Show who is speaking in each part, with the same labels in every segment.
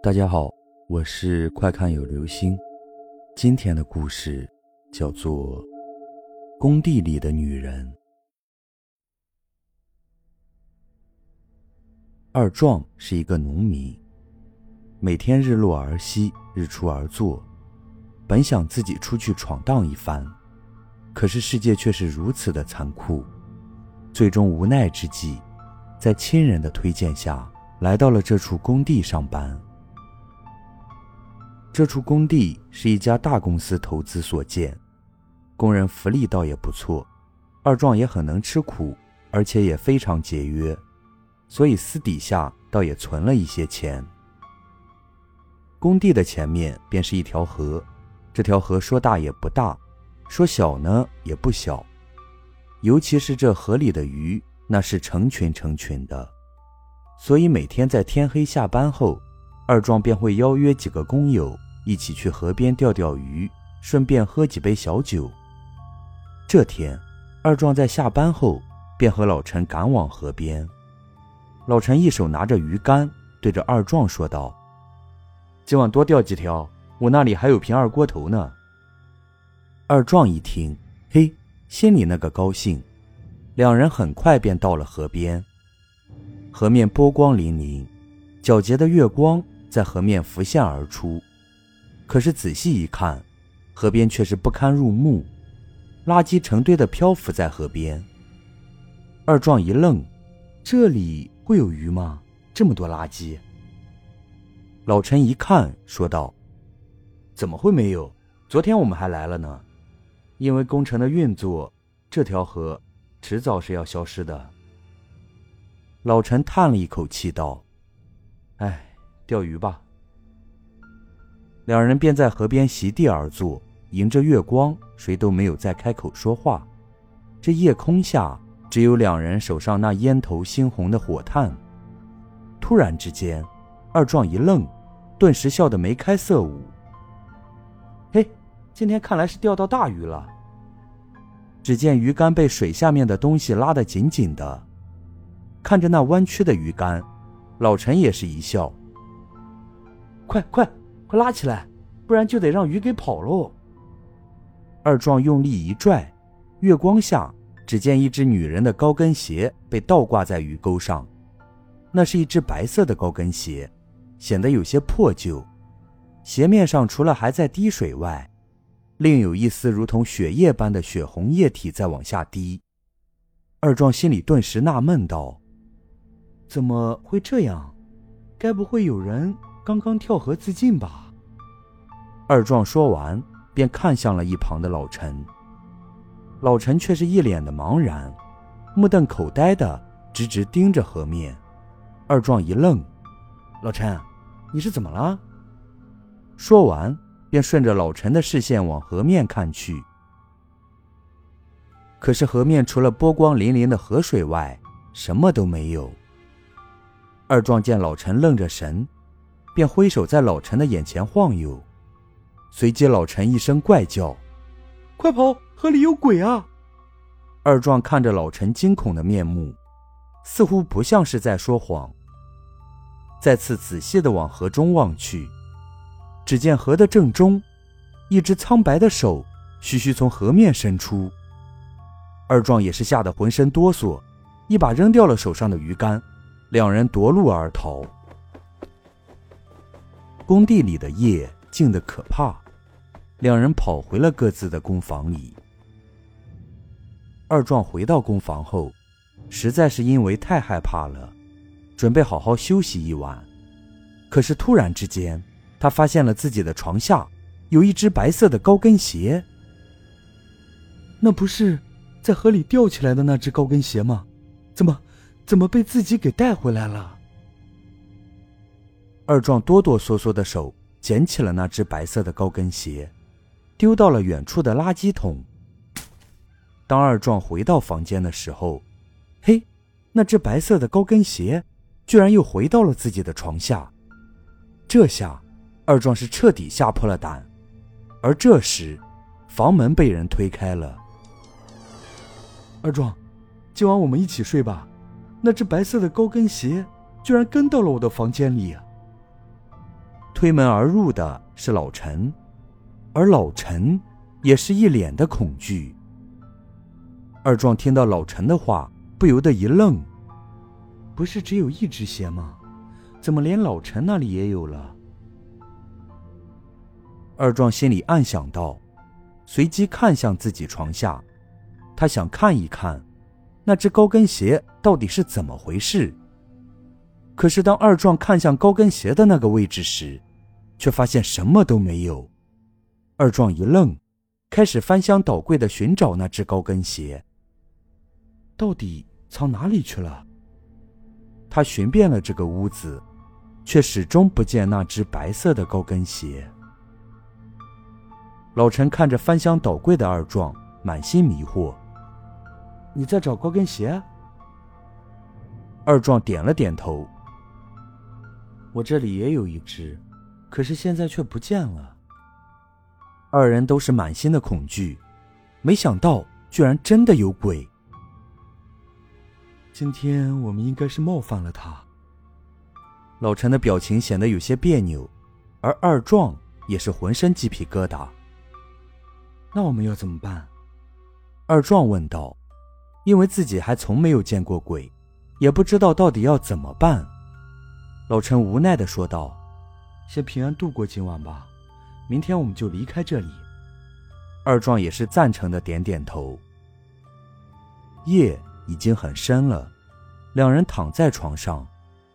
Speaker 1: 大家好，我是快看有流星。今天的故事叫做《工地里的女人》。二壮是一个农民，每天日落而息，日出而作。本想自己出去闯荡一番，可是世界却是如此的残酷。最终无奈之际，在亲人的推荐下，来到了这处工地上班。这处工地是一家大公司投资所建，工人福利倒也不错。二壮也很能吃苦，而且也非常节约，所以私底下倒也存了一些钱。工地的前面便是一条河，这条河说大也不大，说小呢也不小。尤其是这河里的鱼，那是成群成群的，所以每天在天黑下班后，二壮便会邀约几个工友。一起去河边钓钓鱼，顺便喝几杯小酒。这天，二壮在下班后便和老陈赶往河边。老陈一手拿着鱼竿，对着二壮说道：“今晚多钓几条，我那里还有瓶二锅头呢。”二壮一听，嘿，心里那个高兴。两人很快便到了河边，河面波光粼粼，皎洁的月光在河面浮现而出。可是仔细一看，河边却是不堪入目，垃圾成堆的漂浮在河边。二壮一愣：“这里会有鱼吗？这么多垃圾？”老陈一看，说道：“怎么会没有？昨天我们还来了呢。因为工程的运作，这条河迟早是要消失的。”老陈叹了一口气，道：“哎，钓鱼吧。”两人便在河边席地而坐，迎着月光，谁都没有再开口说话。这夜空下，只有两人手上那烟头猩红的火炭。突然之间，二壮一愣，顿时笑得眉开色舞。嘿，今天看来是钓到大鱼了。只见鱼竿被水下面的东西拉得紧紧的，看着那弯曲的鱼竿，老陈也是一笑。快快！快拉起来，不然就得让鱼给跑喽！二壮用力一拽，月光下，只见一只女人的高跟鞋被倒挂在鱼钩上。那是一只白色的高跟鞋，显得有些破旧。鞋面上除了还在滴水外，另有一丝如同血液般的血红液体在往下滴。二壮心里顿时纳闷道：“怎么会这样？该不会有人……”刚刚跳河自尽吧？二壮说完，便看向了一旁的老陈。老陈却是一脸的茫然，目瞪口呆的直直盯着河面。二壮一愣：“老陈，你是怎么了？”说完，便顺着老陈的视线往河面看去。可是河面除了波光粼粼的河水外，什么都没有。二壮见老陈愣着神。便挥手在老陈的眼前晃悠，随即老陈一声怪叫：“快跑！河里有鬼啊！”二壮看着老陈惊恐的面目，似乎不像是在说谎。再次仔细的往河中望去，只见河的正中，一只苍白的手徐徐从河面伸出。二壮也是吓得浑身哆嗦，一把扔掉了手上的鱼竿，两人夺路而逃。工地里的夜静得可怕，两人跑回了各自的工房里。二壮回到工房后，实在是因为太害怕了，准备好好休息一晚。可是突然之间，他发现了自己的床下有一只白色的高跟鞋。那不是在河里吊起来的那只高跟鞋吗？怎么，怎么被自己给带回来了？二壮哆哆嗦嗦的手捡起了那只白色的高跟鞋，丢到了远处的垃圾桶。当二壮回到房间的时候，嘿，那只白色的高跟鞋居然又回到了自己的床下。这下，二壮是彻底吓破了胆。而这时，房门被人推开了。二壮，今晚我们一起睡吧。那只白色的高跟鞋居然跟到了我的房间里。推门而入的是老陈，而老陈也是一脸的恐惧。二壮听到老陈的话，不由得一愣：“不是只有一只鞋吗？怎么连老陈那里也有了？”二壮心里暗想道，随即看向自己床下，他想看一看那只高跟鞋到底是怎么回事。可是当二壮看向高跟鞋的那个位置时，却发现什么都没有，二壮一愣，开始翻箱倒柜的寻找那只高跟鞋。到底藏哪里去了？他寻遍了这个屋子，却始终不见那只白色的高跟鞋。老陈看着翻箱倒柜的二壮，满心迷惑：“你在找高跟鞋？”二壮点了点头：“我这里也有一只。”可是现在却不见了。二人都是满心的恐惧，没想到居然真的有鬼。今天我们应该是冒犯了他。老陈的表情显得有些别扭，而二壮也是浑身鸡皮疙瘩。那我们要怎么办？二壮问道。因为自己还从没有见过鬼，也不知道到底要怎么办。老陈无奈的说道。先平安度过今晚吧，明天我们就离开这里。二壮也是赞成的，点点头。夜已经很深了，两人躺在床上，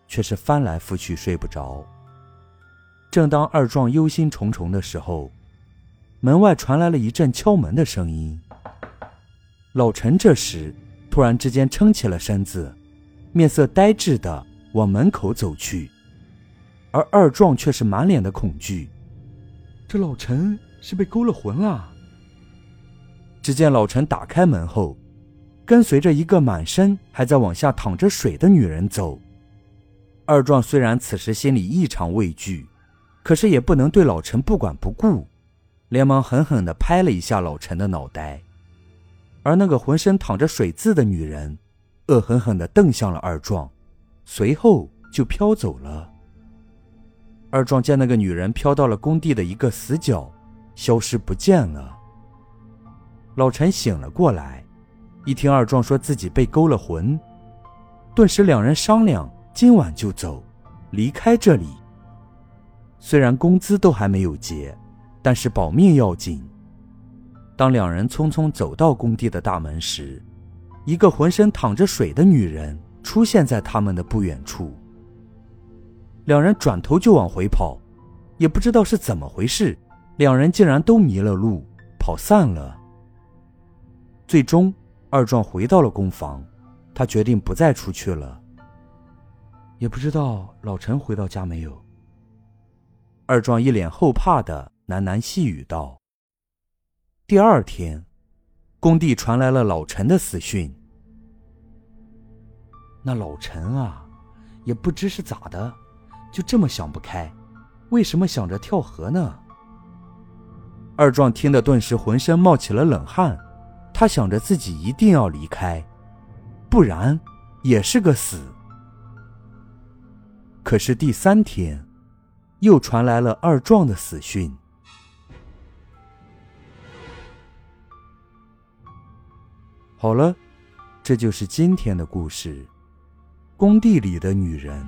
Speaker 1: 却是翻来覆去睡不着。正当二壮忧心忡忡的时候，门外传来了一阵敲门的声音。老陈这时突然之间撑起了身子，面色呆滞的往门口走去。而二壮却是满脸的恐惧，这老陈是被勾了魂了。只见老陈打开门后，跟随着一个满身还在往下淌着水的女人走。二壮虽然此时心里异常畏惧，可是也不能对老陈不管不顾，连忙狠狠地拍了一下老陈的脑袋。而那个浑身淌着水渍的女人，恶狠狠地瞪向了二壮，随后就飘走了。二壮见那个女人飘到了工地的一个死角，消失不见了。老陈醒了过来，一听二壮说自己被勾了魂，顿时两人商量今晚就走，离开这里。虽然工资都还没有结，但是保命要紧。当两人匆匆走到工地的大门时，一个浑身淌着水的女人出现在他们的不远处。两人转头就往回跑，也不知道是怎么回事，两人竟然都迷了路，跑散了。最终，二壮回到了工房，他决定不再出去了。也不知道老陈回到家没有。二壮一脸后怕的喃喃细语道。第二天，工地传来了老陈的死讯。那老陈啊，也不知是咋的。就这么想不开，为什么想着跳河呢？二壮听得顿时浑身冒起了冷汗，他想着自己一定要离开，不然也是个死。可是第三天，又传来了二壮的死讯。好了，这就是今天的故事，工地里的女人。